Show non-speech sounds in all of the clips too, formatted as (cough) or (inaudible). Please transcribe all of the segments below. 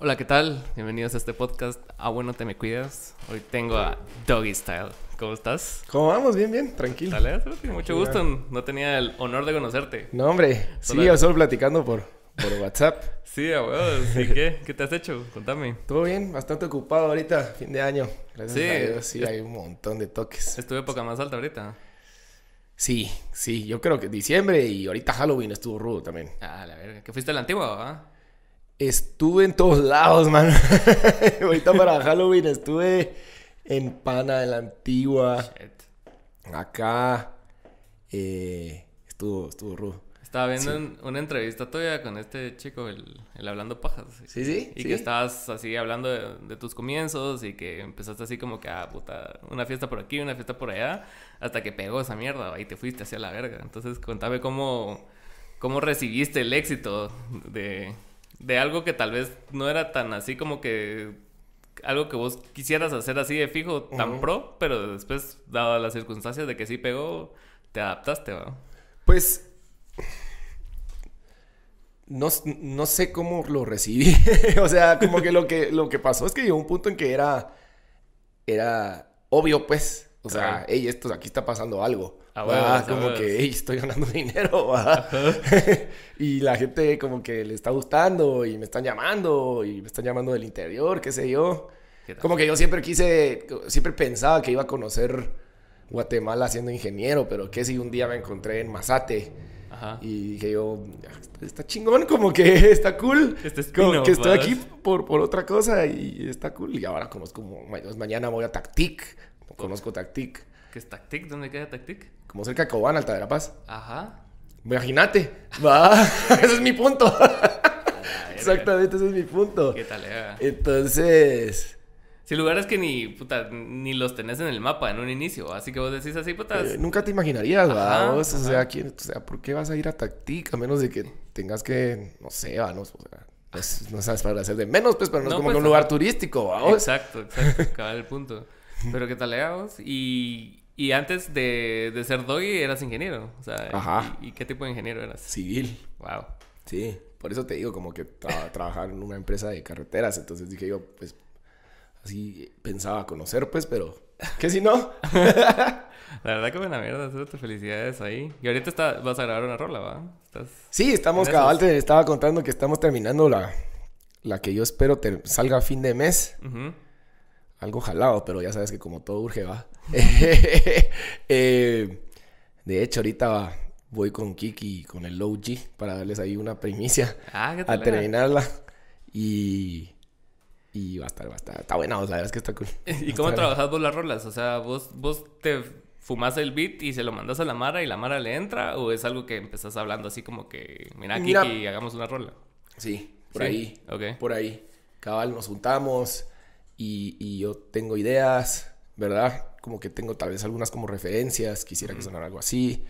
Hola, ¿qué tal? Bienvenidos a este podcast. Ah, bueno, te me cuidas. Hoy tengo a Doggy Style. ¿Cómo estás? ¿Cómo vamos? Bien, bien, tranquilo. Dale, mucho gusto. No tenía el honor de conocerte. No, hombre. Sí, yo solo platicando por, por WhatsApp. (laughs) sí, a ¿Y qué? ¿Qué te has hecho? Contame. Todo bien, bastante ocupado ahorita, fin de año. Gracias sí, a Dios, sí, hay un montón de toques. ¿Es tu época más alta ahorita? Sí, sí, yo creo que diciembre y ahorita Halloween estuvo rudo también. Ah, la verga. ¿Que fuiste a la antigua, ¿ah? Estuve en todos lados, (laughs) man. Ahorita para Halloween estuve en Pana, en la antigua. Acá. Eh, estuvo, estuvo rudo. Estaba viendo una entrevista todavía con este chico, el, Hablando Pajas. Sí, sí. Y que estabas así hablando de, tus comienzos y que empezaste así como que, ah, puta, una fiesta por aquí, una fiesta por allá, hasta que pegó esa mierda y te fuiste hacia la verga. Entonces, contame cómo, cómo recibiste el éxito de, de algo que tal vez no era tan así como que algo que vos quisieras hacer así de fijo, tan pro, pero después, dadas las circunstancias de que sí pegó, te adaptaste, ¿va? Pues no, no, sé cómo lo recibí. (laughs) o sea, como que lo que lo que pasó es que llegó un punto en que era era obvio, pues. O sea, hey, esto aquí está pasando algo. Ah, como que, hey, estoy ganando (laughs) dinero, (laughs) y la gente como que le está gustando y me están llamando y me están llamando del interior, qué sé yo. Como que yo siempre quise, siempre pensaba que iba a conocer Guatemala siendo ingeniero, pero que si un día me encontré en Mazate. Y dije yo, está chingón, como que (laughs) está cool. Este como que estoy aquí por, por otra cosa y está cool. Y ahora como es como, mañana voy a Tactic, conozco Tactic. ¿Qué es Tactic? ¿Dónde queda Tactic? como cerca de Cobán, Alta de la Paz. Ajá. Imagínate. Va. (laughs) ese es mi punto. Exactamente, ese es mi punto. ¿Qué tal, eh? Entonces. Si lugares que ni, puta, ni los tenés en el mapa en un inicio, así que vos decís así, puta. Eh, nunca te imaginarías, ¿verdad? O sea, ¿quién, o sea, ¿por qué vas a ir a Tactic a menos de que tengas que, no sé, va, no, o sea, no sabes para hacer de menos, pues, pero no, es como pues, que un lugar turístico, ¿va? Exacto, exacto, acaba el punto. Pero qué tal, vos? Y, y antes de, de ser doggy eras ingeniero. O sea, Ajá. ¿y, qué tipo de ingeniero eras? Civil. Wow. Sí, por eso te digo, como que (laughs) trabajar en una empresa de carreteras. Entonces dije yo, pues, así pensaba conocer, pues, pero, ¿qué si no? (laughs) La verdad que buena mierda, te felicidades ahí. Y ahorita está, vas a grabar una rola, ¿va? sí, estamos, cabal, te estaba contando que estamos terminando la, la que yo espero te salga a fin de mes. Algo jalado, pero ya sabes que como todo urge, va. (laughs) Eh, de hecho, ahorita voy con Kiki, con el Low G, para darles ahí una primicia ah, a terminarla. Y, y va a estar, va a estar, está buena, la verdad es que está cool. (laughs) ¿Y cómo trabajas vos las rolas? O sea, vos, vos te fumas el beat y se lo mandas a la Mara y la Mara le entra, o es algo que empezás hablando así como que, mira, Kiki, hagamos una rola. Sí, por ahí. Por ahí. Cabal, nos juntamos y, y yo tengo ideas, ¿verdad? como que tengo tal vez algunas como referencias, quisiera que sonara algo así.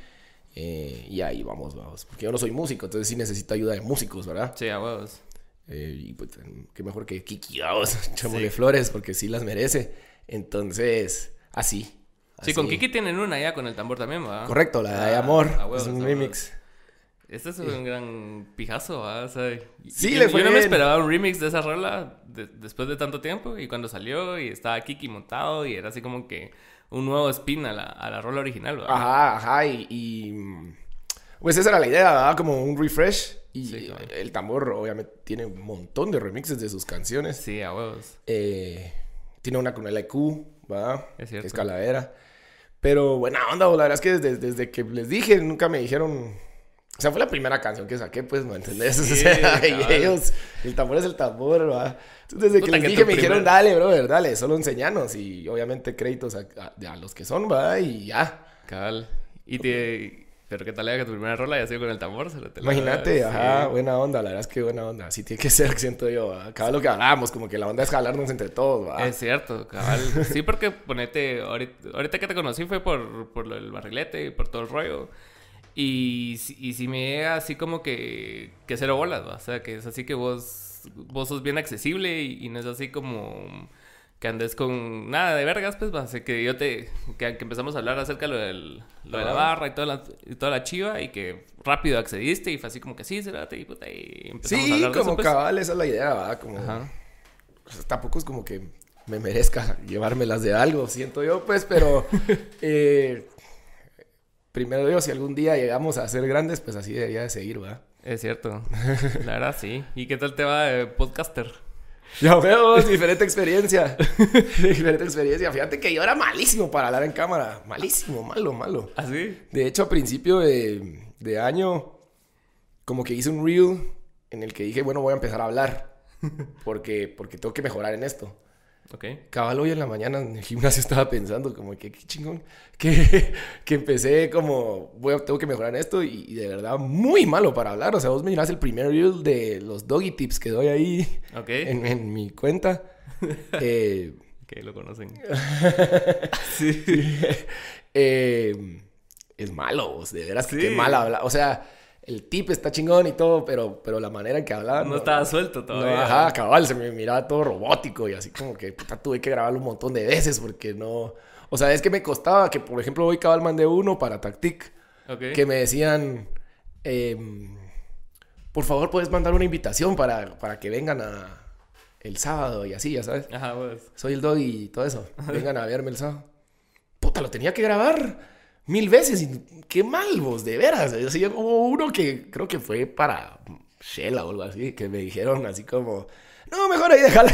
Eh, y ahí vamos, vamos. Porque yo no soy músico, entonces sí necesito ayuda de músicos, ¿verdad? Sí, a vos. Eh, y pues, qué mejor que Kiki, vamos, (laughs) de flores, porque sí las merece. Entonces, así. Sí, con Kiki tienen una ya, con el tambor también, ¿verdad? Correcto, la de ah, Amor. es un remix. Este es un gran pijazo, sea, sí, le fue Yo no me esperaba un remix de esa rola después de tanto tiempo. Y cuando salió y estaba Kiki montado y era así como que un nuevo spin a la, a la rola original, ¿verdad? Ajá, ajá. Y, Pues esa era la idea, ¿verdad? Como un refresh. Y el tambor, obviamente, tiene un montón de remixes de sus canciones. Sí, a huevos. Eh, tiene una con el IQ, ¿verdad? Es cierto. Es calavera. Pero buena onda, la verdad es que desde, desde que les dije, nunca me dijeron o sea, fue la primera canción que saqué, pues, ¿no entendés? (laughs) o sea, y ellos, el tambor es el tambor, ¿verdad? Entonces, desde que les dije, me dijeron, dale, brother, dale, solo enseñanos. Y obviamente créditos a, los que son, ¿va? Y ya. Cabal. Y te... Pero qué tal era que tu primera rola haya sido con el tambor. Imagínate, ajá, buena onda, la verdad es que buena onda. Así tiene que (laughs) ser, siento yo. Cabal lo que hablábamos, como que la onda es jalarnos entre todos, ¿va? Es cierto, cabal. sí, porque ponete, ahorita, ahorita, que te conocí fue por, por el barrilete y por todo el rollo. Y, y si me llega así como que, que cero bolas, o sea, que es así que vos, vos sos bien accesible y, no es así como que andes con nada de vergas, pues, va. Así que yo te, que, empezamos a hablar acerca de lo, del, lo de la barra y toda la, y toda la chiva y que rápido accediste y fue así como que sí, será, y, puta, y empezamos sí, a hablar de como eso, pues. cabal, esa es la idea, va, como... Ajá. tampoco es como que me merezca (laughs) llevármelas de algo, siento yo, pues, pero... (laughs) eh, primero digo, si algún día llegamos a ser grandes, pues así debería de seguir, ¿va? Es cierto. (laughs) La verdad, sí. ¿Y qué tal te va de podcaster? Ya (laughs) veo, diferente experiencia. (laughs) diferente experiencia. Fíjate que yo era malísimo para hablar en cámara. Malísimo, malo, malo. ¿Ah, sí? De hecho, a principio de, de año, como que hice un reel en el que dije, bueno, voy a empezar a hablar. Porque, porque tengo que mejorar en esto. Ok. Cabal hoy en la mañana en el gimnasio estaba pensando como que qué chingón. Que, que empecé como, voy tengo que mejorar esto y, de verdad muy malo para hablar. O sea, vos me mirás el primer reel de los doggy tips que doy ahí en, en, mi cuenta. (laughs) eh, que lo conocen. (laughs) sí. (laughs) Eh, es malo, vos, de veras que qué mal habla. O sea el tip está chingón y todo, pero, pero la manera en que hablaba... No, estaba suelto todavía. ajá, cabal, se me miraba todo robótico y así como que puta, tuve que grabarlo un montón de veces porque no... O sea, es que me costaba que, por ejemplo, hoy cabal mandé uno para Tactic. Que me decían... Em, por favor, puedes mandar una invitación para, para que vengan a... El sábado y así, ya sabes. Ajá, pues. Soy el dog y todo eso. (laughs) Vengan a verme el sábado. Puta, lo tenía que grabar mil veces. Y qué mal vos, de veras. Así, hubo uno que creo que fue para Shella o algo así, que me dijeron así como, no, mejor ahí déjala.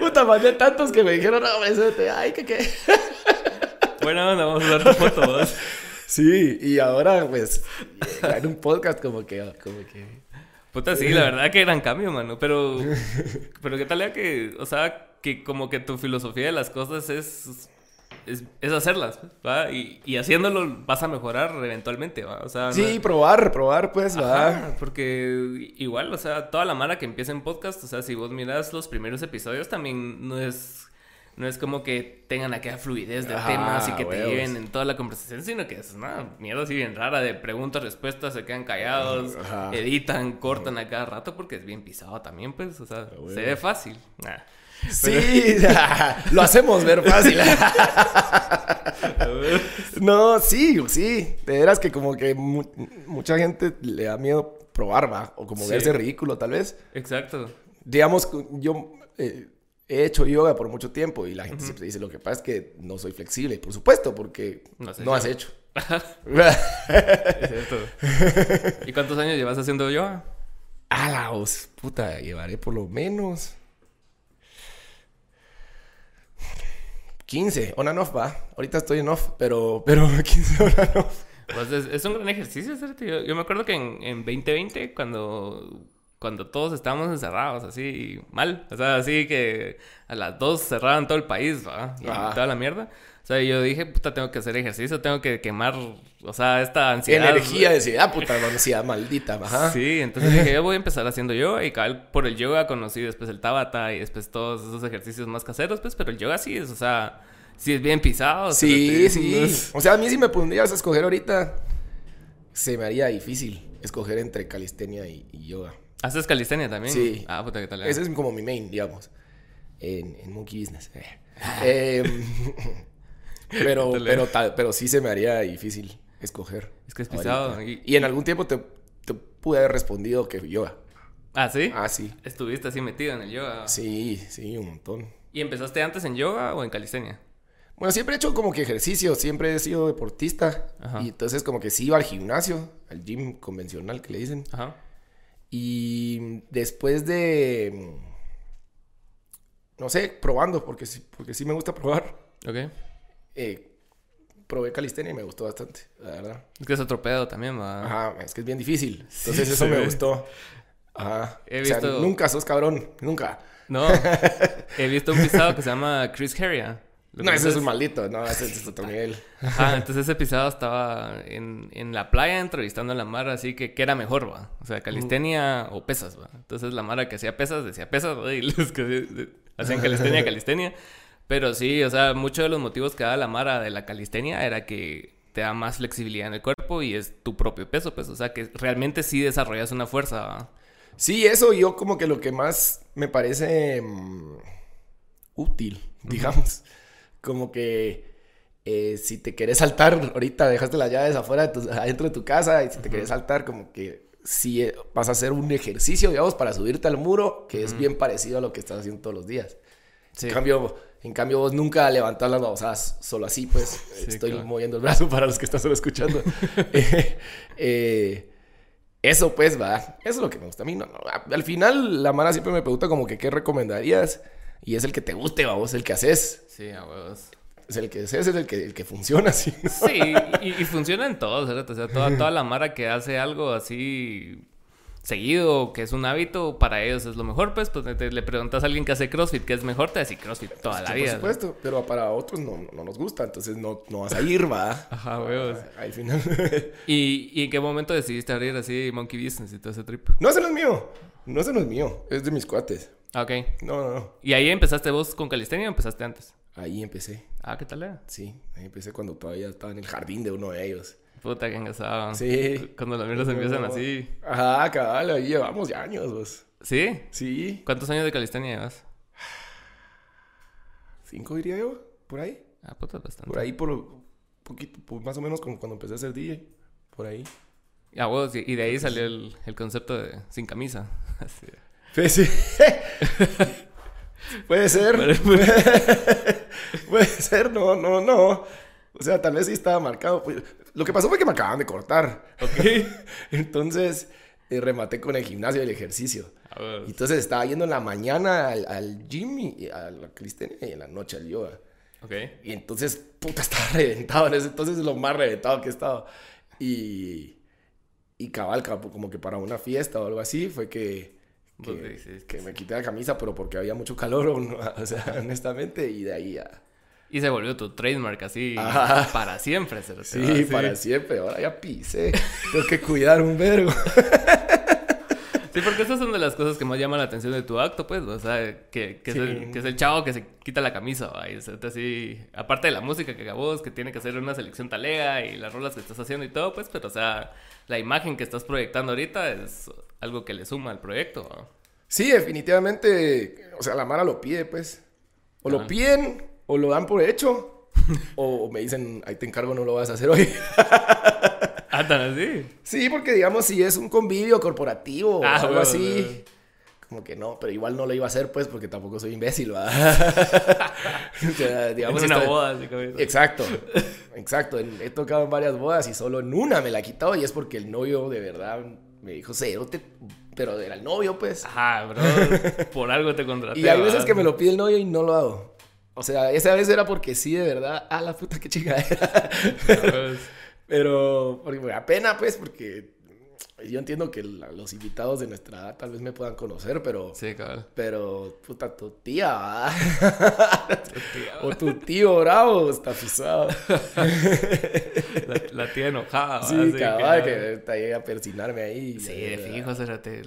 Puta, mandé tantos que me dijeron, no, eso te, ay, que qué. bueno, vamos a dar tu foto, vos. Sí, y ahora, pues, en un podcast como que, como que... Puta, sí, la verdad que gran cambio, mano. Pero, pero qué tal ya que, o sea, que como que tu filosofía de las cosas es es, hacerlas, ¿va? Y, y, haciéndolo vas a mejorar eventualmente, ¿va? O sea, sí, probar, probar, pues, va. porque igual, o sea, toda la mara que empieza en podcast, o sea, si vos miras los primeros episodios, también no es no es como que tengan aquella fluidez de temas y que te lleven en toda la conversación, sino que es una mierda así bien rara de preguntas, respuestas, se quedan callados, editan, cortan a cada rato porque es bien pisado también, pues, o sea, se ve fácil. (laughs) Sí, lo hacemos ver fácil. (laughs) no, sí, sí. De veras que como que mucha gente le da miedo probar, va. O como verse ridículo, tal vez. Exacto. Digamos, yo eh, he hecho yoga por mucho tiempo y la gente siempre dice, lo que pasa es que no soy flexible. Por supuesto, porque no, has hecho. (laughs) es cierto. (laughs) ¿Y cuántos años llevas haciendo yoga? A la puta, llevaré por lo menos 15, on and off, va. Ahorita estoy en off, pero, pero (laughs) 15 on and off. Pues es, un gran ejercicio, Yo, yo me acuerdo que en, en 2020, cuando, cuando todos estábamos encerrados, así mal, o sea, así que a las 2 cerraban todo el país, ¿va? Y toda la mierda. O sea, yo dije, puta, tengo que hacer ejercicio, tengo que quemar, o sea, esta ansiedad. Energía, ansiedad, puta, (laughs) ansiedad maldita, ajá. Sí, entonces dije, yo voy a empezar haciendo yoga y cabal por el yoga conocí después el tabata y después todos esos ejercicios más caseros, pues, pero el yoga sí es, o sea, sí es bien pisado. Sí, sí. O sea, a mí si me pondrías a escoger ahorita, se me haría difícil escoger entre calistenia y, yoga. ¿Haces calistenia también? Sí. Ah, puta, ¿qué tal? Ese es como mi main, digamos, en, en Monkey Business. (laughs) (laughs) eh, pero, pero, pero sí se me haría difícil escoger. Es que es pisado. Y... en algún tiempo te, te, pude haber respondido que yoga. ¿Ah, sí? Ah, sí. Estuviste así metido en el yoga. Sí, sí, un montón. ¿Y empezaste antes en yoga o en calistenia? Bueno, siempre he hecho como que ejercicio, siempre he sido deportista. Y entonces como que sí iba al gimnasio, al gym convencional que le dicen. Ajá. Y después de... No sé, probando, porque sí, porque sí me gusta probar. Ok eh, probé calistenia y me gustó bastante, la verdad. Es que es otro pedo también, va. Ajá, es que es bien difícil. Entonces eso me gustó. Ajá. He visto... nunca sos cabrón, nunca. No, (laughs) he visto un pisado que se llama Chris Heria. No, ese es un maldito, no, ese es otro nivel. (laughs) Ajá, entonces ese pisado estaba en, en la playa entrevistando a la Mara, así que ¿qué era mejor, va? O sea, calistenia o pesas, va. Entonces la Mara que hacía pesas decía pesas, (laughs) y los que hacían calistenia, (laughs) calistenia. Pero sí, o sea, muchos de los motivos que da la Mara de la calistenia era que te da más flexibilidad en el cuerpo y es tu propio peso, pues, o sea, que realmente sí desarrollas una fuerza. Sí, eso yo como que lo que más me parece mm, útil, digamos. Como que eh, si te querés saltar, ahorita dejaste las llaves afuera, de tu, adentro de tu casa, y si te querés saltar, como que si eh, vas a hacer un ejercicio, digamos, para subirte al muro, que es bien parecido a lo que estás haciendo todos los días. En, cambio, en cambio, vos nunca levantás las babosadas solo así, pues. estoy moviendo el brazo (laughs) para los que están solo escuchando. (laughs) eh, eso pues va, eso es lo que me gusta a mí. No, Al final la Mara siempre me pregunta como que qué recomendarías y es el que te guste, vos, el que haces. Sí, a vos. Es el que haces, es el que, el que funciona así. (laughs) Sí, y, funciona en todos, ¿verdad? O sea, toda, toda la Mara que hace algo así seguido, que es un hábito, para ellos es lo mejor, pues, pues le preguntas a alguien que hace CrossFit, ¿qué es mejor? Te dice CrossFit toda la vida. Por supuesto, pero para otros no, no, nos gusta, entonces no, no vas a ir, va. Ajá, weos. Al final. (laughs) ¿Y, ¿Y en qué momento decidiste abrir así Monkey Business y todo ese trip? No, ese no es mío. No, ese no es mío. Es de mis cuates. Ah, ok. No, no, no. ¿Y ahí empezaste vos con calistenia o empezaste antes? Ahí empecé. Ah, ¿qué tal era? Sí, ahí empecé cuando todavía estaba en el jardín de uno de ellos. Puta, que engasado. Sí. Cuando los mierdas empiezan así. Ajá, cabal, ahí llevamos ya años, vos. ¿Sí? Sí. ¿Cuántos años de calistenia llevas? Cinco, diría yo, por ahí. Ah, puta, bastante. Por ahí, por poquito, más o menos como cuando empecé a ser DJ. Por ahí. Ah, vos, y de ahí salió el, el concepto de sin camisa. (laughs) Así. Pues sí. (laughs) Puede ser. (laughs) Puede ser, no, no, no. O sea, tal vez sí estaba marcado. Pues, lo que pasó fue que me acaban de cortar. Ok. (laughs) Entonces, eh, rematé con el gimnasio y el ejercicio. Entonces estaba yendo en la mañana al, al gym y a la calistenia y en la noche al yoga. Ok. Y entonces, puta, estaba reventado. En ese entonces es lo más reventado que he estado. Y, y cabal, como que para una fiesta o algo así, fue que, que, que me quité la camisa, pero porque había mucho calor, (laughs) o sea, honestamente, y de ahí a y se volvió tu trademark así para siempre. Se sí, para siempre. Ahora ya pisé. Tengo que cuidar un vergo. (laughs) Sí, porque esas son de las cosas que más llaman la atención de tu acto, pues. O sea, que, que, es, el, que es, el, chavo que se quita la camisa, y así, aparte de la música que acabó, que tiene que hacer una selección talega y las rolas que estás haciendo y todo, pues, pero, o sea, la imagen que estás proyectando ahorita es algo que le suma al proyecto. Sí, definitivamente, o sea, la Mara lo pide, pues. O lo piden o lo dan por hecho, o me dicen, ahí te encargo, no lo vas a hacer hoy. (laughs) ah, tan así. Sí, porque digamos, si es un convivio corporativo o ah, algo así. Como que no, pero igual no lo iba a hacer, pues, porque tampoco soy imbécil, ¿va? (laughs) digamos, una boda, Exacto, (laughs) exacto. He tocado en varias bodas y solo en una me la he quitado y es porque el novio de verdad me dijo, cero, te... pero era el novio, pues. Ajá, bro, por algo te contraté. (laughs) y hay veces que me lo pide el novio y no lo hago. O sea, esa vez era porque sí, de verdad. Ah, la puta, qué chingadera. Pero, porque pena, pues, porque yo entiendo que los invitados de nuestra edad tal vez me puedan conocer, pero. Sí, cabrón. Pero, puta, tu tía, tu tía, o tu tío bravo está pisado. (laughs) la, tía enojada, Sí, cabal, que, que llega a persinarme ahí. Sí, de fijo,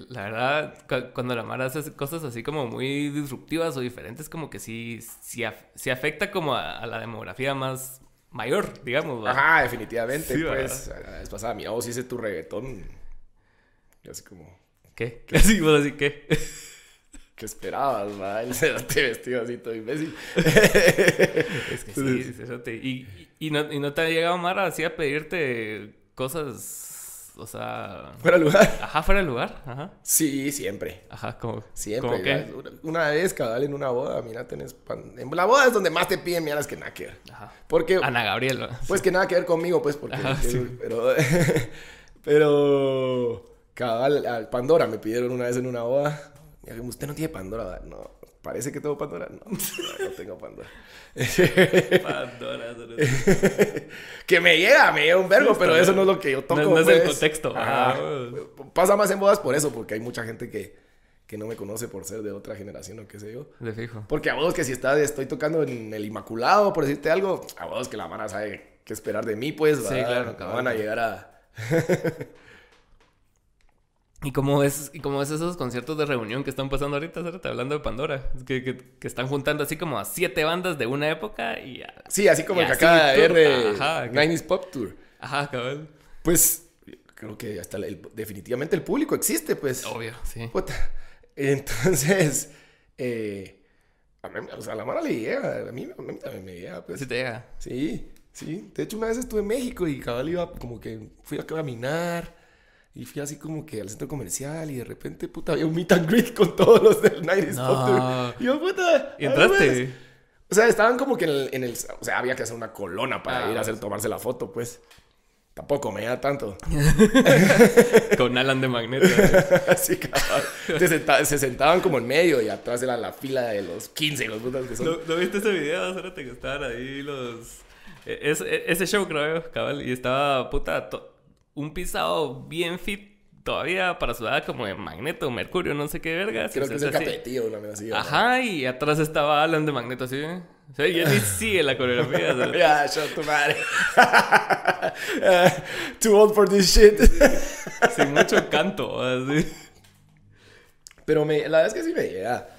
La verdad, cuando la Mara hace cosas así como muy disruptivas o diferentes, como que sí, sí, sí afecta como a, la demografía más mayor, digamos. Ajá, definitivamente. pues, la vez pasada, mira, vos hice tu reggaetón así como... ¿Qué? ¿Qué? (laughs) Así, vos así, ¿qué? ¿Qué esperabas, va? El (laughs) te vestido así todo imbécil. (laughs) es que sí, sí y, y, no, y no te ha llegado Mara así a pedirte cosas, o sea... ¿Fuera lugar? Ajá, fuera de lugar, ajá. Sí, siempre. Ajá, como... Siempre. ¿Cómo qué? Una vez, cabal, en una boda, mira, tenés... Pan... En la boda es donde más te piden, mira, es que nada que ver. Ajá. Porque... Ana Gabriel. Pues que nada que ver conmigo, pues, porque... Ajá, sí. Pero... (laughs) pero... Cabal, al Pandora me pidieron una vez en una boda. Y usted no tiene Pandora, no. Parece que tengo Pandora. No, (laughs) no, tengo Pandora. (laughs) Pandora. (laughs) que me llega, me llega un verbo, pero eso no es lo que yo toco. No, es el pues. contexto. Pasa más en bodas por eso, porque hay mucha gente que, que no me conoce por ser de otra generación o qué sé yo. De fijo. Porque a vos que si está, estoy tocando en el Inmaculado, por decirte algo, a vos que la mano sabe qué esperar de mí, pues. Sí, claro. Van a llegar a... Y como es, y como es esos conciertos de reunión que están pasando ahorita, hablando de Pandora, que, que, que, están juntando así como a siete bandas de una época y... sí, así como el que acaba de ver de Pop Tour. Ajá, cabrón. Pues creo que hasta definitivamente el público existe, pues. Obvio, sí. (laughs) Entonces, eh, a mí, o sea, a la mala le llega, a mí, a mí también me llega, pues. Sí te llega. Sí, sí. De hecho, una vez estuve en México y cabal iba como que fui a caminar y fui así como que al centro comercial y de repente, puta, había un meet and greet con todos los del Night no. Y yo, puta. ¿Y entraste? O sea, estaban como que en el, en el, O sea, había que hacer una colona para ah, ir a hacer, tomarse la foto, pues. Tampoco me da tanto. (laughs) Con Alan de Magneto. (laughs) Así, cabrón. Se, sentaban como en medio y atrás era la fila de los 15, los putas que son. ¿No, viste ese video? Espérate que estaban ahí los... E, e, ese show, creo, cabal. Y estaba, puta, un pisado bien fit todavía para sudar como de Magneto, Mercurio, no sé qué verga. Creo que es el capetillo, una vez así. Ajá, y atrás estaba Alan de Magneto así. O sea, y él sigue la coreografía. (laughs) Ya, yo tu madre. (laughs) too old for this shit. Sin mucho canto, así. Pero me, la verdad es que sí me llega.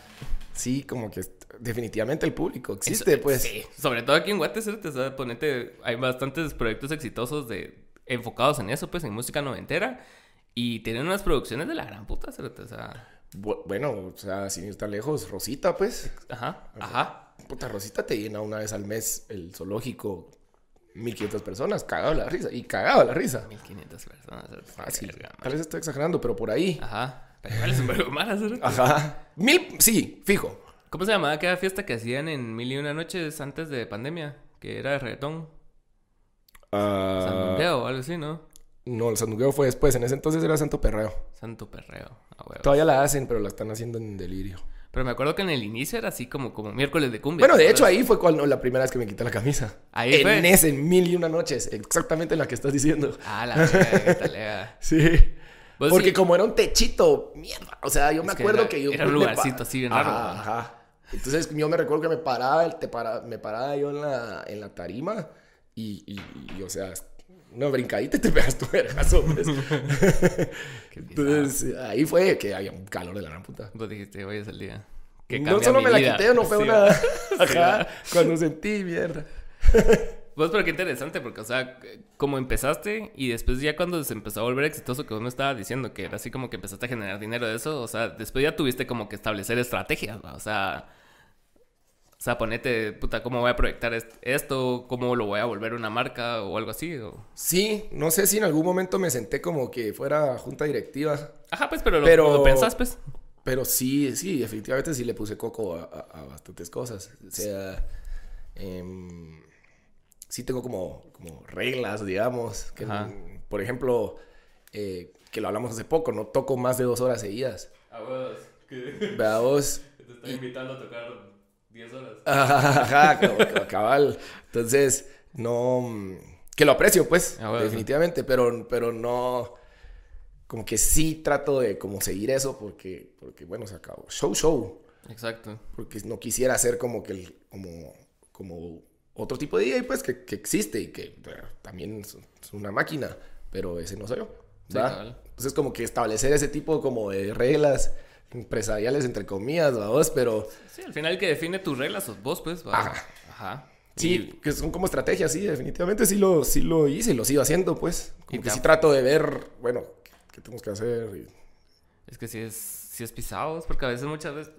Sí, como que definitivamente el público existe, pues. Sí, sobre todo aquí en Guatemala, ponete, hay bastantes proyectos exitosos de enfocados en eso, pues, en música noventera. Y tienen unas producciones de la gran puta, O sea... bueno, o sea, sin ir tan lejos, Rosita, pues. Ajá, ajá. Puta, Rosita te llena una vez al mes el zoológico 1500 personas, cagado la risa. Y cagado la risa. 1500 personas. Fácil. Tal vez estoy exagerando, pero por ahí. Ajá. Igual es un verbo más, Ajá. Mil, sí, fijo. ¿Cómo se llamaba aquella fiesta que hacían en Mil y Una Noches antes de pandemia? Que era de reggaetón. Uh... o algo así, ¿no? No, el sandungueo fue después. En ese entonces era Santo Perreo. Santo Perreo. Todavía la hacen, pero la están haciendo en delirio. Pero me acuerdo que en el inicio era así como, como miércoles de cumbia. Bueno, de hecho ahí fue cuando, la primera vez que me quité la camisa. Ahí en fue. En ese mil y una noches. Exactamente en la que estás diciendo. Ah, la verdad, (laughs) Sí. Porque como era un techito, mierda. O sea, yo me acuerdo que yo... Era un lugarcito así bien raro. Ajá, Entonces yo me recuerdo que me paraba, te para, me paraba yo en la, en la tarima y, y, y o sea, una brincadita y te (laughs) pegas tu vergazo, pues. (laughs) Entonces, ahí fue que había un calor de la gran puta. Vos dijiste, hoy es el día. no solo me la quité, no fue una... (laughs) Ajá, cuando sentí mierda. Pues, pero qué interesante, porque, o sea, como empezaste y después ya cuando se empezó a volver exitoso, que vos me estabas diciendo que era así como que empezaste a generar dinero de eso, o sea, después ya tuviste como que establecer estrategias, o sea, o sea, ponete, puta, ¿cómo voy a proyectar esto? ¿Cómo lo voy a volver una marca o algo así? Sí, no sé si en algún momento me senté como que fuera junta directiva. Ajá, pues, pero, lo, pensás, pues. Pero sí, sí, efectivamente sí le puse coco a, bastantes cosas. O sea, em, sí tengo como, como reglas, digamos. Que, por ejemplo, eh, que lo hablamos hace poco, no toco más de dos horas seguidas. A vos. A vos. Te estoy invitando a tocar 10 horas. (laughs) Ajá, cabal. Entonces, no. Que lo aprecio, pues, ah, definitivamente, pero, pero no. Como que sí trato de como seguir eso porque, porque bueno, se acabó. Show, show. Exacto. Porque no quisiera ser como que el, como, como otro tipo de DJ, pues, que, que existe y que también es, una máquina, pero ese no soy yo. Entonces, como que establecer ese tipo como de reglas empresariales, entre comillas, vos, pero... Sí, al final el que define tus reglas sos vos, pues. Ajá. Ajá. Sí, que son como estrategias, sí, definitivamente sí lo, sí lo hice y lo sigo haciendo, pues. Como que sí trato de ver, bueno, qué tenemos que hacer. Es que sí es, sí es pisados, porque a veces muchas veces,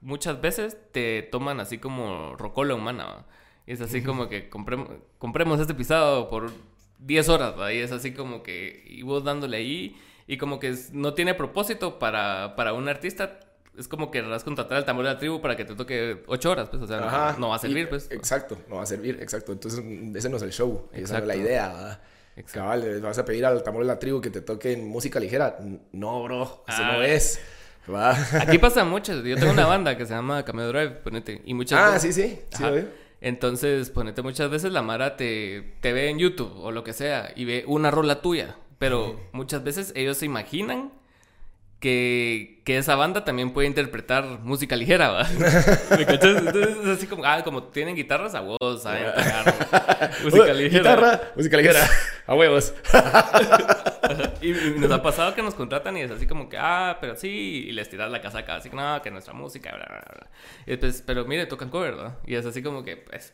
muchas veces te toman así como rocola humana, Y es así como que compremos, compremos este pisado por 10 horas, ¿va? Y es así como que, y vos dándole ahí y como que no tiene propósito para, para un artista. Es como que vas a contratar al tambor de la tribu para que te toque ocho horas, pues, o sea, no, va a servir, pues. Exacto, no va a servir, exacto. Entonces, ese no es el show, esa es la idea, Cabal, vas a pedir al tambor de la tribu que te toque en música ligera. No, bro, eso no ah. es. Aquí (laughs) pasa mucho. Yo tengo una banda que se llama Cameo Drive, ponete. Y muchas ah, sí, sí. sí Entonces, ponete, muchas veces la Mara te, te ve en YouTube o lo que sea y ve una rola tuya. Pero muchas veces ellos se imaginan que, que, esa banda también puede interpretar música ligera, ¿va? (laughs) ¿Me cachas? Entonces es así como, ah, como tienen guitarras a huevos, saben (laughs) música ligera. Guitarra, música ligera, (laughs) a huevos. y, nos ha pasado que nos contratan y es así como que, ah, pero sí, y les tiras la casaca, así que no, que nuestra música, bla, bla, bla. Y pues, pero mire, tocan cover, ¿no? Y es así como que, pues,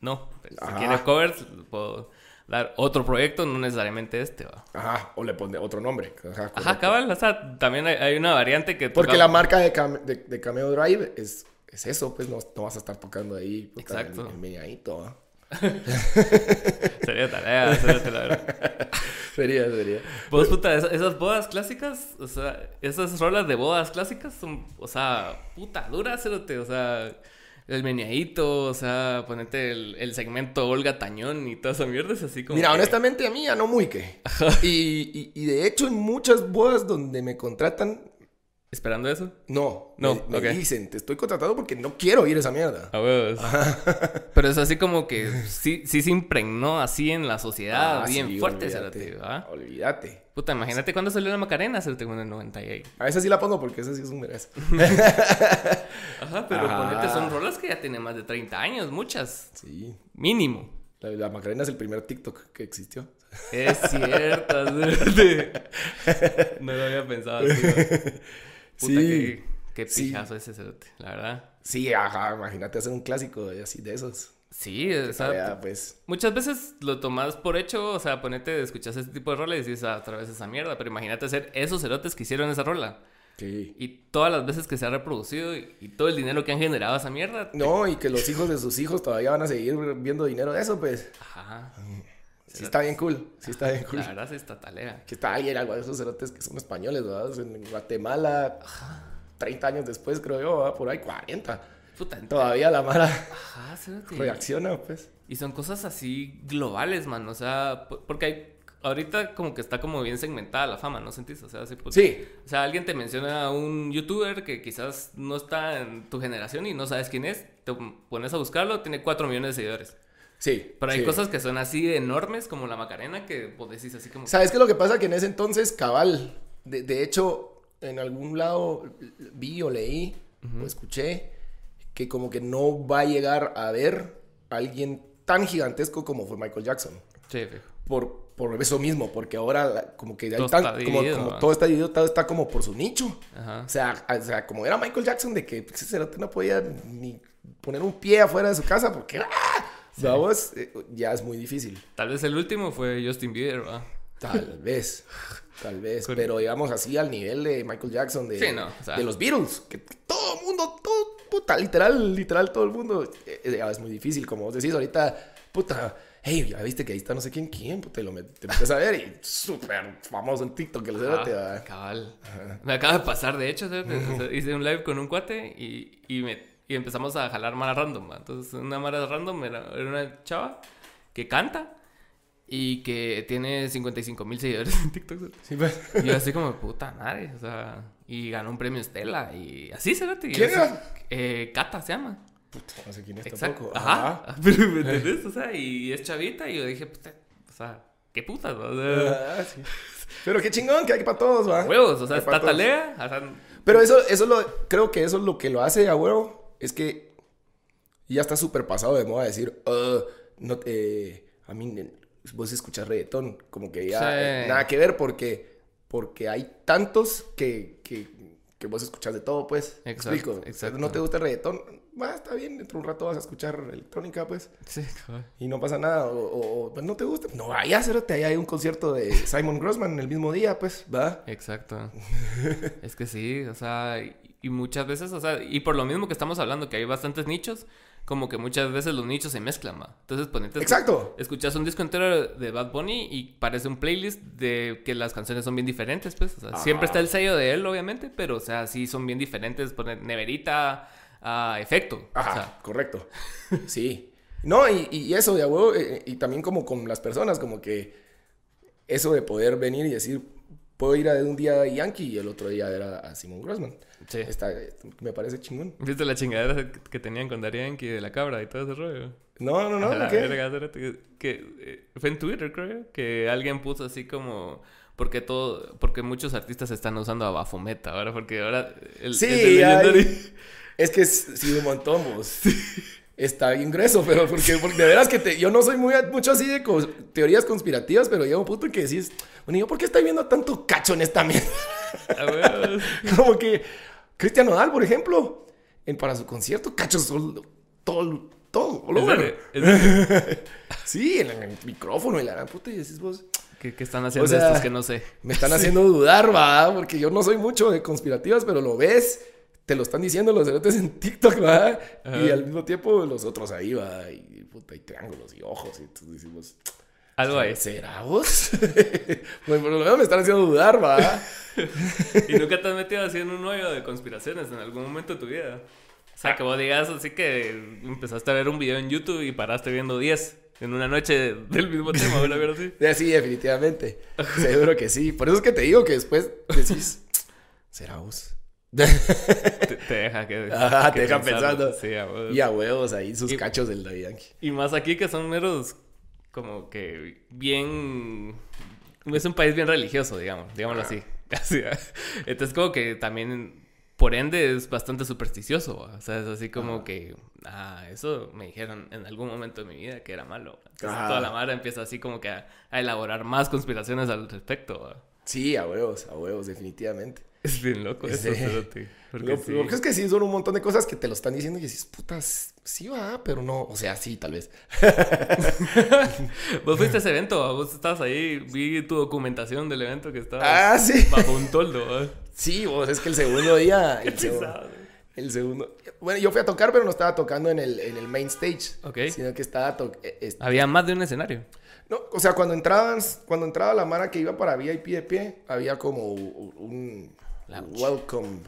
no, pues, si quieres covers, puedo dar otro proyecto, no necesariamente este, va. Ajá, o le pone otro nombre. Ajá, Ajá, cabal, o sea, también hay, hay una variante que... Porque la marca de, Cam- de, de Cameo Drive es, es eso, pues no, no vas a estar tocando ahí. puta, Exacto. El, el meñadito, ¿va? (laughs) Sería tarea, sería la verdad. (laughs) Sería, sería. Vos, puta, esa- esas bodas clásicas, o sea, esas rolas de bodas clásicas son, o sea, puta, duras, o sea, el meneadito, o sea, ponete el, el segmento Olga Tañón y toda esa mierda, es así como. Mira, que- honestamente a mí ya no muy que. Y, y, y de hecho en muchas bodas donde me contratan, ¿Esperando eso? no. No, me, dicen, te estoy contratando porque no quiero ir a esa mierda. A huevos. (laughs) Pero es así como que sí, sí se impregnó así en la sociedad, Ah, bien sí, fuerte, olvídate, ¿va? Olvídate. Puta, imagínate cuándo salió la Macarena, como en el 98. A esa sí la pongo porque esa sí es un merez. (laughs) Ajá, pero Ajá. ponete, son rolas que ya tienen más de 30 años, muchas, Sí. mínimo. La, la Macarena es el primer TikTok que existió. Es cierto. (laughs) No lo había pensado así. ¿va? Puta, Sí. qué, qué Sí. pijazo ese cerote, la verdad. Sí, ajá, imagínate hacer un clásico de- así de esos. Sí, o sea, pues. muchas veces lo tomas por hecho, o sea, ponete, escuchas este tipo de rola y dices, ah, otra vez esa mierda, pero imagínate hacer esos cerotes que hicieron esa rola. Sí. Y todas las veces que se ha reproducido y, y todo el dinero que han generado esa mierda. No, y que los hijos de sus hijos todavía van a seguir viendo dinero de eso, pues. Ajá. Sí está bien cool. Sí está bien cool. La verdad sí está talea. Que está alguien, algo de esos cerotes que son españoles, ¿verdad? En Guatemala, 30 años después, creo yo, ¿verdad? Por ahí 40. Puta, ent- Todavía la Mara Ajá, cerote. reacciona, pues. Y son cosas así globales, man. O sea, po- porque hay. Ahorita como que está como bien segmentada la fama, ¿no sentís? O sea, sí, pues- Sí, O sea, alguien te menciona a un youtuber que quizás no está en tu generación y no sabes quién es. Te pones a buscarlo, tiene 4 millones de seguidores. Sí. Pero hay sí. cosas que son así de enormes como la Macarena que vos decís así como... ¿Sabes qué lo que pasa? Que en ese entonces, cabal, de, de hecho, en algún lado vi o leí o escuché que como que no va a llegar a ver a alguien tan gigantesco como fue Michael Jackson. Sí, fijo. Por, por eso mismo, porque ahora como que hay Todo tan- está dividido, como todo está dividido, todo está como por su nicho. Ajá. O sea, o sea, como era Michael Jackson de que ese cerote no podía ni poner un pie afuera de su casa porque ¡ah! ¿Sabes? Eh, ya es muy difícil. Tal vez el último fue Justin Bieber, ¿va? Tal (laughs) vez. Tal vez. Con- Pero digamos así al nivel de Michael Jackson, de, Sí, no, o sea. de los Beatles. Que todo el mundo, todo, puta, literal, literal, todo el mundo. eh, eh, ya es muy difícil. Como vos decís ahorita, puta. Hey, ya viste que ahí está no sé quién, quién, puta, y lo met- te metes a ver y súper famoso en TikTok que el cerote, Ah, va. cabal. Me acaba de pasar, de hecho, hice un live con un cuate y, y, me- y empezamos a jalar mara random. Entonces, una mara random era, era una chava que canta y que tiene 55 mil seguidores en TikTok. pues. Y yo así como, puta madre, o sea, y ganó un premio Estela y así. Y ¿Quién era? Eh, Cata se llama. Puta, no sé quién es Exacto. tampoco. Ajá. (laughs) Pero, ¿me entendés? O sea, y es chavita y yo dije, puta, o sea, qué putas. O sea, Ah, sí. Pero qué chingón que hay para todos, va. huevos, o sea, está talea, o sea, Pero eso, eso lo, creo que eso es lo que lo hace a huevo. Es que ya está súper pasado de moda decir, "Ah, no te, a mí, eh, vos escuchas reggaetón. Como que ya Sí. eh, nada que ver porque, porque hay tantos que, que, que vos escuchas de todo, pues. ¿Me Exacto, explico? exacto. No te gusta el reggaetón, va, está bien, dentro de un rato vas a escuchar electrónica, pues. sí, cabrón. Y no pasa nada. O, o- o, pues, no te gusta. No vayas, cerote, ahí hay un concierto de Simon Grossman el mismo día, pues, va. Exacto. (laughs) es que sí, o sea, y, muchas veces, o sea, y por lo mismo que estamos hablando, que hay bastantes nichos, como que muchas veces los nichos se mezclan, ¿va? Entonces, ponete. Exacto. Escuchas un disco entero de Bad Bunny y parece un playlist de que las canciones son bien diferentes, pues. O sea, siempre está el sello de él, obviamente, pero, o sea, sí son bien diferentes. Poner neverita a efecto. Ajá, O sea, correcto. (laughs) Sí. No, y, y eso de huevo, eh, y también como con las personas, como que eso de poder venir y decir, puedo ir a un día a Yankee y el otro día a, Simon Grossman. sí. Está, me parece chingón. ¿Viste la chingadera que tenían con Darianki de la cabra y todo ese rollo? No, no, no, ¿qué? verga, espérate, que eh, fue en Twitter, creo, que alguien puso así como porque todo, porque muchos artistas están usando a Baphomet ahora, porque ahora el, Sí, el hay- Es que es- sí, un montón, vos. (laughs) Está bien grueso, (laughs) pero porque, porque de veras que te- yo no soy muy mucho así de cos- teorías conspirativas, pero llega un punto en que decís, bueno, ¿y ¿yo por qué estoy viendo tanto cacho en esta mierda? (laughs) Como que Cristian Nodal, por ejemplo, en, para su concierto, cachos sol- todo, todo, (laughs) sí, en el, micrófono y la gran puta, y decís vos. ¿Qué, están haciendo estos que no sé? Me están haciendo dudar, va, porque yo no soy mucho de conspirativas, pero lo ves, te lo están diciendo los cerotes en TikTok, va, y al mismo tiempo los otros ahí, va, y puta, y triángulos y ojos, y entonces decimos. Algo ahí. ¿Será vos? (laughs) bueno, por lo menos me están haciendo dudar, va. (laughs) ¿Y nunca te has metido así en un hoyo de conspiraciones en algún momento de tu vida? O sea, que vos digas así que empezaste a ver un video en YouTube y paraste viendo 10 en una noche del mismo tema, ¿verdad? así? (laughs) Sí, definitivamente. Seguro que sí. Por eso es que te digo que después decís, ¿será vos? Te, deja que, (laughs) Ajá, te deja pensando. Sí, a huevos. Y a huevos ahí, sus cachos del Daddy Yankee. Y más aquí que son meros como que bien... Es un país bien religioso, digamos, digámoslo así. (laughs) Entonces como que también, por ende, es bastante supersticioso. O sea, es así como que, ah, eso me dijeron en algún momento de mi vida que era malo. Entonces toda la madre empieza así como que a, elaborar más conspiraciones al respecto. Sí, a huevos, a huevos, definitivamente. Es bien loco eso, Porque lo, sí. es que sí, son un montón de cosas que te lo están diciendo y dices, putas, sí va, pero no. O sea, sí, tal vez. (laughs) vos fuiste a ese evento, vos estabas ahí, vi tu documentación del evento que estaba ah, ¿sí? bajo un toldo. Sí, vos, es que el segundo día. (laughs) el, segundo, el segundo. Bueno, yo fui a tocar, pero no estaba tocando en el, en el main stage. Ok. Sino que estaba. Eh, Había más de un escenario. No, o sea, cuando entraban, cuando entraba la mara que iba para VIP de pie, había como un welcome.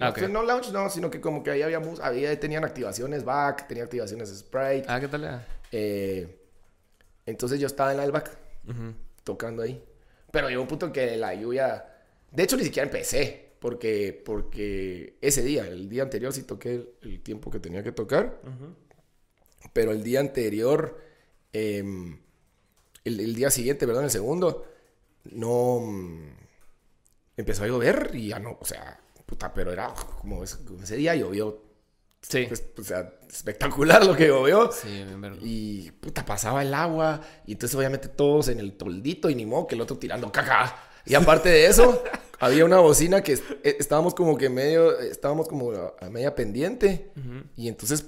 Ah, no lounge, no, sino que como que ahí había, había tenían activaciones back, tenía activaciones sprite. Ah, ¿qué tal? Eh, entonces yo estaba en el back, tocando ahí. Pero llegó un punto que la lluvia... De hecho, ni siquiera empecé, porque, porque ese día, el día anterior sí toqué el, tiempo que tenía que tocar. Pero el día anterior, em, el, el, día siguiente, perdón, el segundo, no empezó a llover y ya no, o sea, puta, pero era como, ese día llovió. Sí. Pues, o sea, espectacular lo que llovió. Sí, bien Y puta, pasaba el agua. Y entonces, obviamente, todos en el toldito y ni modo que el otro tirando caca. Y aparte de eso, (laughs) había una bocina que eh, estábamos como que medio, estábamos como a, media pendiente. Y entonces,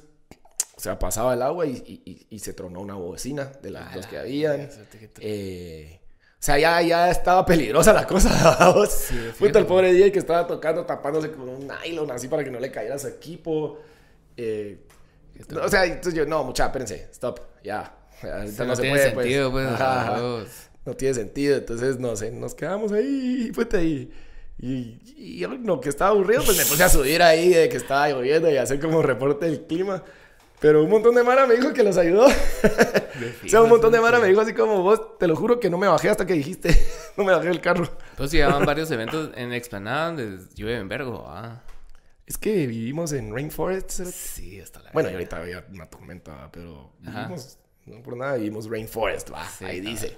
o sea, pasaba el agua y, y, se tronó una bocina de las dos que habían. Eh, sea, ya, ya estaba peligrosa la cosa, (laughs) Sí, Puta, el pobre DJ que estaba tocando tapándose con un nylon así para que no le cayera su equipo. Eh, o sea, entonces yo, no, mucha, espérense, stop, ya. (laughs) No, se tiene puede, pues. sentido, pues. no tiene sentido, entonces, no sé, nos quedamos ahí, puta, y, y, y yo, no, que estaba aburrido, pues me puse a subir ahí de que estaba lloviendo y hacer como reporte del clima. Pero un montón de Mara me dijo que los ayudó. (laughs) o sea, un montón de Mara me dijo así como vos, te lo juro que no me bajé hasta que dijiste, (laughs) no me bajé del carro. Pues llevaban (laughs) varios eventos en Explanada donde llueve en Vergo, ah. Es que vivimos en Rainforest. Sí, hasta la. Bueno, y ahorita había una tormenta, pero vivimos, no por nada, vivimos Rainforest, va, ahí dice.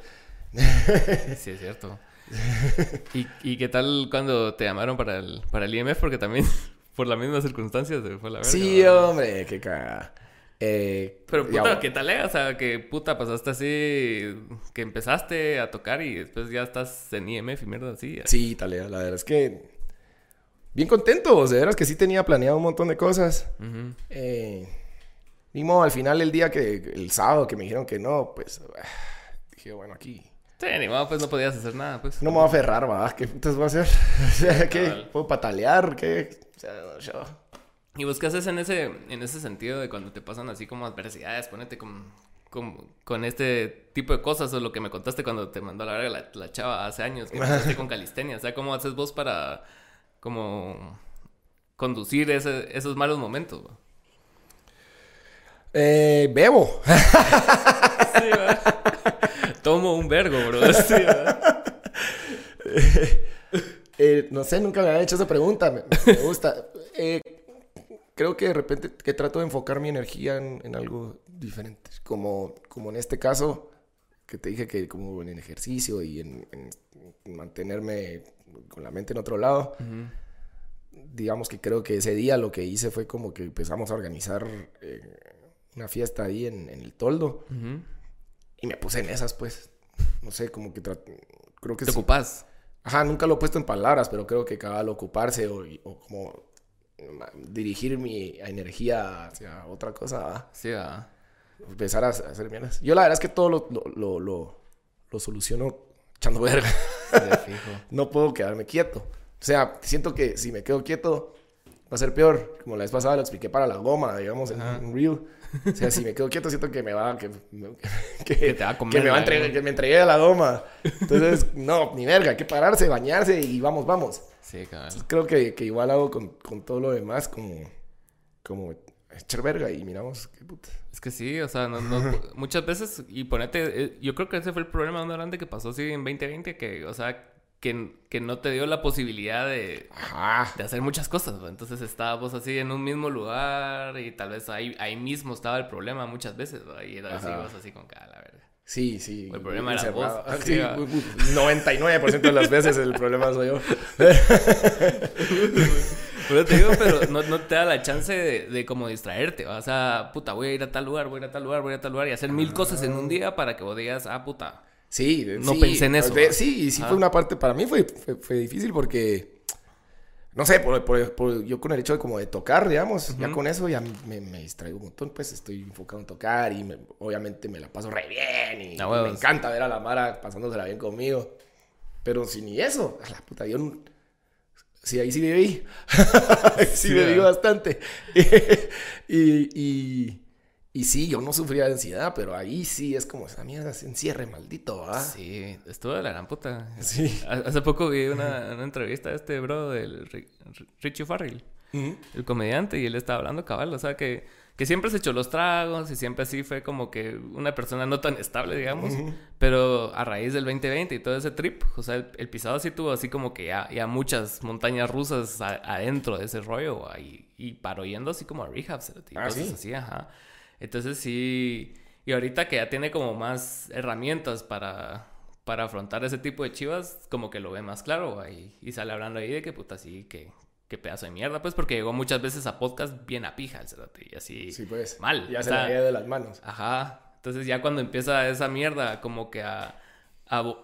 sí, es cierto. ¿Y, ¿Y, qué tal cuando te llamaron para el, para el IMF? Porque también, por las mismas circunstancias, fue la verga. Sí, hombre, qué cagada. Eh, pero puta, ¿qué tal? Eh? O sea, que puta, pasaste así, que empezaste a tocar y después ya estás en IMF y mierda así. Sí, tal, la verdad es que bien contento, o sea, verdad que sí tenía planeado un montón de cosas. Eh, mismo al final el día que, el sábado que me dijeron que no, pues dije, bueno, aquí. Sí, ni modo, pues no podías hacer nada, pues. No me voy a aferrar, va, ¿qué putas voy a hacer? (laughs) o sea, ¿qué? ¿Puedo patalear? ¿Qué? O sea, yo ¿Y vos qué haces en ese, en ese sentido de cuando te pasan así como adversidades? Ponete con, con, este tipo de cosas o lo que me contaste cuando te mandó a la verga la, chava hace años, que empezaste (laughs) con calistenia. O sea, ¿cómo haces vos para como conducir esos malos momentos? Eh, bebo. sí, Tomo un vergo, bro. (laughs) Sí, eh, no sé, nunca me había hecho esa pregunta. Me, gusta. Eh, creo que de repente que trato de enfocar mi energía en, algo diferente. Como, como en este caso, que te dije que como en ejercicio y en, mantenerme con la mente en otro lado. Digamos que creo que ese día lo que hice fue como que empezamos a organizar eh, una fiesta ahí en, el toldo. Y me puse en esas, pues. No sé, como que creo que... ¿Te ocupas? Ajá, nunca lo he puesto en palabras, pero creo que cada al ocuparse o, o como dirigir mi energía hacia otra cosa. Sí, va. Empezar a hacer mierdas. Yo la verdad es que todo lo, lo, lo, lo, soluciono echando verga. (laughs) no puedo quedarme quieto. O sea, siento que si me quedo quieto va a ser peor. Como la vez pasada lo expliqué para la goma, digamos, en un reel. O sea, si me quedo quieto siento que me va que, (laughs) que, que, te va a comer, que me va a entregar, que me entregué a la goma. Entonces, no, ni verga, hay que pararse, bañarse y vamos, vamos. Sí, claro. creo que, que, igual hago con, con, todo lo demás como, como echar verga y miramos qué puta. Es que sí, o sea, no, no, (laughs) muchas veces, y ponete, eh, yo creo que ese fue el problema más grande que pasó así en 2020, que, o sea, que, que no te dio la posibilidad de, de hacer muchas cosas. Entonces estábamos así en un mismo lugar y tal vez ahí, ahí mismo estaba el problema muchas veces, y era así, vos así con cada la verdad. Sí, sí. el problema era vos. Sí, 99% de las veces el problema soy yo. (laughs) pero te digo, pero no, no, te da la chance de, de como distraerte. O sea, puta, voy a ir a tal lugar, voy a ir a tal lugar, voy a ir a tal lugar y hacer mil cosas en un día para que vos digas, ah, puta. Sí, no pensé en eso. sí, y sí fue una parte, para mí fue, fue difícil porque no sé, por, por, yo con el hecho de como de tocar, digamos, ya con eso ya me, me, distraigo un montón, pues estoy enfocado en tocar y obviamente me la paso re bien y me encanta ver a la Mara pasándosela bien conmigo. Pero si ni eso, a la puta, yo sí, ahí sí viví. (laughs) sí, sí viví bastante. (laughs) y, y, y sí, yo no sufría de ansiedad, pero ahí sí es como esa mierda se encierre, maldito, ¿ah? Sí, estuvo de la gran puta. Sí. Hace poco vi una, una entrevista de este bro del Richie Farrell, el comediante, y él estaba hablando cabal, o sea que, que siempre se echó los tragos y siempre así fue como que una persona no tan estable, digamos, pero a raíz del 2020 y todo ese trip, o sea, el, pisado sí tuvo así como que ya, ya muchas montañas rusas adentro de ese rollo, y, y yendo así como a rehabs, ah, ¿sí? así, ajá. Entonces sí, y ahorita que ya tiene como más herramientas para, para afrontar ese tipo de chivas, como que lo ve más claro y, y sale hablando ahí de que puta sí, que, que pedazo de mierda, pues porque llegó muchas veces a podcast bien a pija el cerote y así sí, pues, mal. Ya se le de las manos. Ajá. Entonces ya cuando empieza esa mierda como que a, a,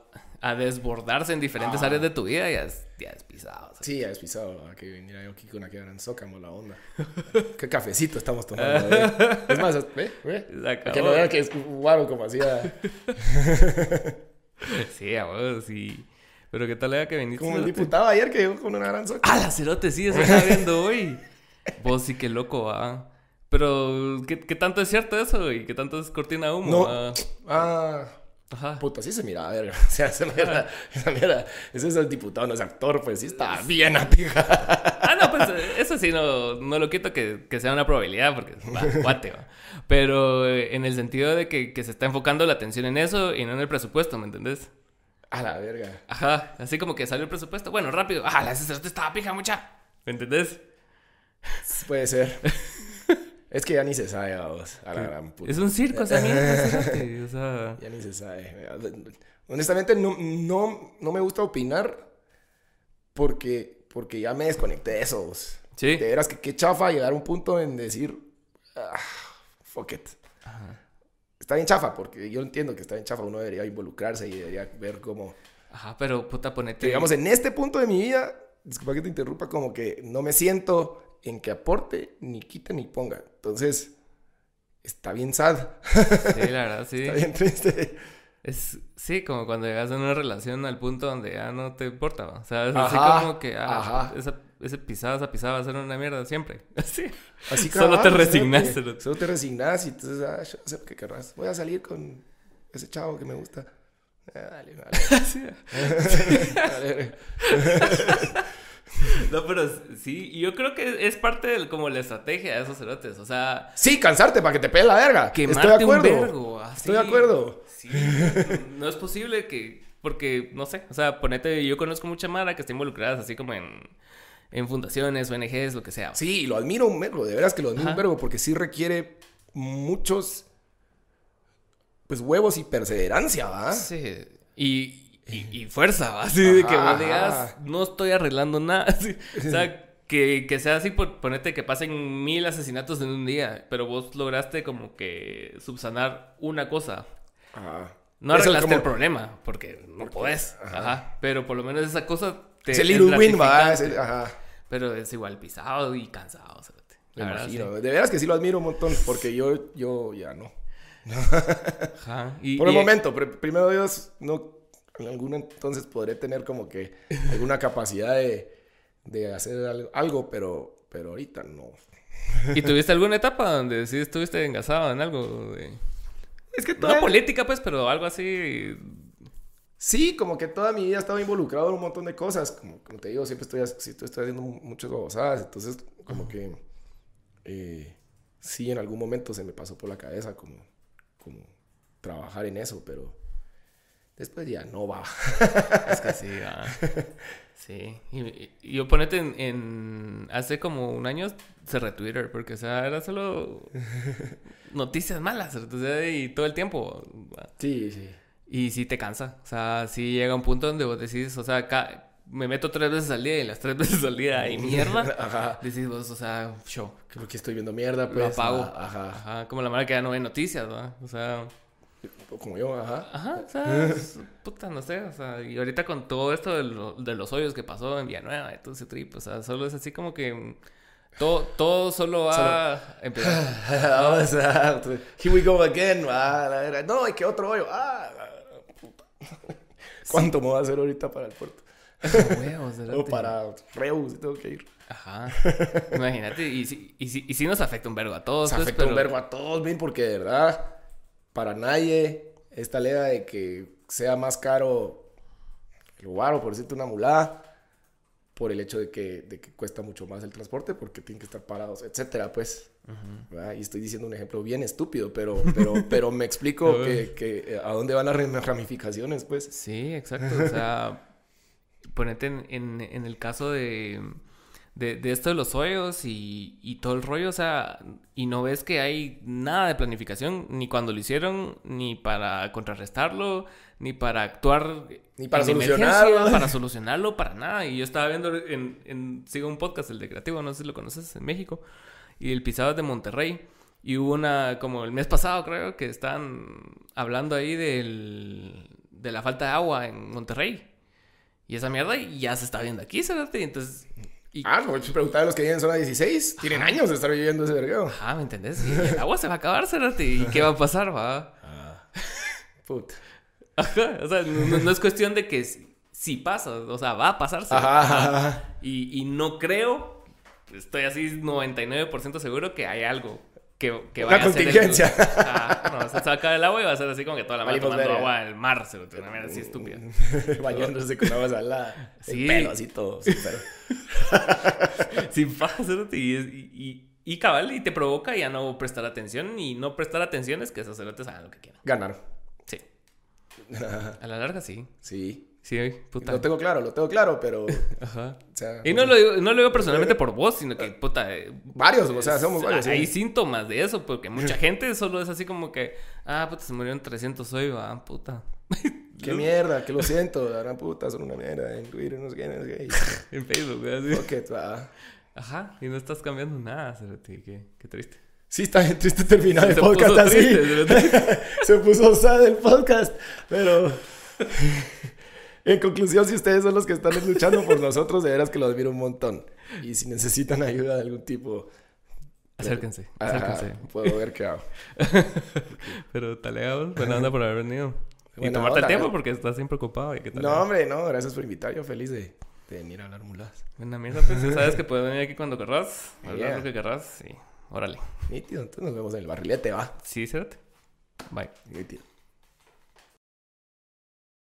a desbordarse en diferentes áreas de tu vida, ya es, ya es pisado. Sí, ya es pisado. A que viniera yo aquí con una quedara en Zócamo la onda. (laughs) Qué cafecito estamos tomando. ¿eh? (laughs) es más, ve, ve. Que no vea que es guaro como hacía. (laughs) sí, a vos, sí. Pero qué tal era que viniste. Como el diputado ayer que llegó con una gran soca. Ah, la cerote, sí, eso está viendo hoy. Vos sí, qué loco, va. Pero, ¿qué, ¿qué, tanto es cierto eso, y ¿Qué tanto es cortina humo? No. Ah. Ajá. Puta, sí se mira, verga. (laughs) O sea, esa mierda, esa mierda, ese es el diputado, no es actor, pues sí está bien atija. Ah, no, pues eso sí, no, no lo quito que, que sea una probabilidad, porque va, guate, va. Pero eh, en el sentido de que, que, se está enfocando la atención en eso y no en el presupuesto, ¿me entendés? A la verga. Ajá, así como que salió el presupuesto. Bueno, rápido. Ah, la te estaba pija mucha. ¿Me entendés? Puede ser. (laughs) Es que ya ni se sabe, vamos, a la gran puta. Es un circo, o sea, o sea... (laughs) Ya ni se sabe. Honestamente, no, no, no me gusta opinar porque, porque ya me desconecté de eso. Sí. De veras que qué chafa llegar a un punto en decir, ah, fuck it. Ajá. Está bien chafa, porque yo entiendo que está bien chafa. Uno debería involucrarse y debería ver cómo... Ajá, pero puta, ponete... Digamos, en este punto de mi vida, disculpa que te interrumpa, como que no me siento en que aporte, ni quite, ni ponga. Entonces, está bien sad. Sí, la verdad, sí. (laughs) está bien triste. Es, sí, como cuando llegas a una relación al punto donde ya no te importa, o sea, es así como que, ah, esa, ese pisada, esa pisada va a ser una mierda siempre. (laughs) Así. Así Solo te resignaste. Solo te resignas y entonces, ah, yo sé qué querrás. Voy a salir con ese chavo que me gusta. Ah, dale, dale. (laughs) sí. dale. (laughs) No, pero sí, yo creo que es parte de como la estrategia de esos cerotes, o sea... Sí, cansarte para que te pegue la verga. Estoy de acuerdo. Estoy de acuerdo. Sí, no es posible que... Porque, no sé, o sea, ponete... Yo conozco mucha mara que está involucrada así como en... En fundaciones, ONGs, lo que sea. Sí, lo admiro un verbo, de veras que lo admiro un verbo, porque sí requiere muchos... Pues huevos y perseverancia, ¿va? Sí. Y, y, fuerza, (laughs) así de que vos digas, no estoy arreglando nada. (laughs) O sea, que, que, sea así, por, ponete que pasen mil asesinatos en un día, pero vos lograste como que subsanar una cosa. Ajá. No arreglaste el problema, porque no podés. Ajá. Pero por lo menos esa cosa te. Es el little win, va. Ajá. Pero es igual pisado y cansado, Me imagino. De veras que sí lo admiro un montón, porque yo, yo ya no. Ajá. Por el momento, primero Dios, no, en algún entonces podré tener como que alguna capacidad de, de hacer algo, pero, pero ahorita no. ¿Y tuviste alguna etapa donde sí estuviste engasado en algo? Es que toda... No política, pues, pero algo así... Sí, como que toda mi vida estaba involucrado en un montón de cosas. Como, como te digo, siempre estoy, estoy, estoy haciendo muchas babosadas. Entonces, como que... Eh, sí, en algún momento se me pasó por la cabeza como, como trabajar en eso, pero después ya no va. es que sí, va. (laughs) Sí, y, yo ponete en, Hace como un año cerré Twitter, porque, o sea, era solo (laughs) noticias malas, y todo el tiempo. Sí, sí. Y sí te cansa, o sea, sí llega un punto donde vos decís, o sea, me meto tres veces al día y las tres (laughs) veces al día y mierda. Ajá. Decís vos, o sea, show. Creo que estoy viendo mierda, pues. Lo apago. Ajá. Ajá. Como la manera que ya no ve noticias, ¿no? O sea como yo, ajá. Ajá, o sea, (laughs) puta, no sé, o sea, y ahorita con todo esto de, de los hoyos que pasó en Villanueva y todo ese trip, o sea, solo es así como que todo, todo solo va a empezar. o sea, here we go again, ah, no, hay que otro hoyo, ah, puta. (laughs) ¿Cuánto me va a hacer ahorita para el puerto? (laughs) o para Reus, tengo que ir. Ajá. Imagínate, y si, y, si, y si nos afecta un vergo a todos. Nos pues, afecta un vergo a todos, bien, porque de verdad para nadie esta lea de que sea más caro el guaro, por decirte una mulada, por el hecho de que, de que cuesta mucho más el transporte, porque tienen que estar parados, etcétera, pues. Y estoy diciendo un ejemplo bien estúpido, pero, pero, (laughs) pero me explico que, que, a dónde van las ramificaciones, pues. Sí, exacto. O sea, ponete en, en el caso de de, de, esto de los hoyos y, y, todo el rollo, o sea, y no ves que hay nada de planificación, ni cuando lo hicieron, ni para contrarrestarlo, ni para actuar, ni para solucionarlo, para (laughs) solucionarlo, para nada. Y yo estaba viendo en, en, sigo un podcast, el de Creativo, no sé si lo conoces, en México, y el Pisado de Monterrey. Y hubo una, como el mes pasado creo, que están hablando ahí del, de la falta de agua en Monterrey. Y esa mierda ya se está viendo aquí, ¿sabes? Entonces, Ah, no, preguntar a los que viven en zona 16. Tienen años de estar viviendo ese vergueo. Ah, ¿me entendés? Y el agua se va a acabar, Cerati. ¿Y qué va a pasar, va? Ah. Puta. Ajá, o sea, no, es cuestión de que si, pasa, o sea, va a pasarse. Ajá, Y, y no creo, estoy así 99% seguro que hay algo que, que vaya Una contingencia. Ah, no, se saca el agua y va a ser así como que toda la mano tomando agua del mar, se una manera así estúpida. (laughs) Bañándose con agua salada. Sí. El pelo así todo, sí, pero... (laughs) Sin pasa, y, y, y, cabal, y te provoca ya no prestar atención, y no prestar atención es que esos cerotes hagan lo que quieran. Ganar. Sí. (laughs) a la larga, sí. Sí. Sí, puta. Lo tengo claro, lo tengo claro, pero. (laughs) Ajá. y no lo, digo, no lo digo personalmente (laughs) por vos, sino que, puta. Eh, varios, o sea, somos varios. Hay síntomas de eso, porque mucha (laughs) gente solo es así como que, ah, puta, se murieron 300 hoy, va, puta. Qué mierda, que lo siento, la puta, son una mierda. En Twitter, no sé qué, no sé qué. en Facebook, así. Ok, va. Ajá, y no estás cambiando nada, qué, qué triste. Sí, está bien triste terminar el podcast así. se puso sad el podcast, pero. En conclusión, si ustedes son los que están luchando por nosotros, de veras que los admiro un montón. Y si necesitan ayuda de algún tipo, acérquense, acérquense. puedo ver qué hago. (laughs) Pero taleados, buena onda por haber venido. y tomarte el tiempo porque estás siempre ocupado. Y no, hombre, no, gracias por invitar. Yo feliz de, venir a hablar mulas. Buena mierda, pues sabes que puedes venir aquí cuando querrás, (laughs) hablar lo que querrás y órale. Nítido, entonces nos vemos en el barrilete, va. Sí, cérate. Bye. Nítido.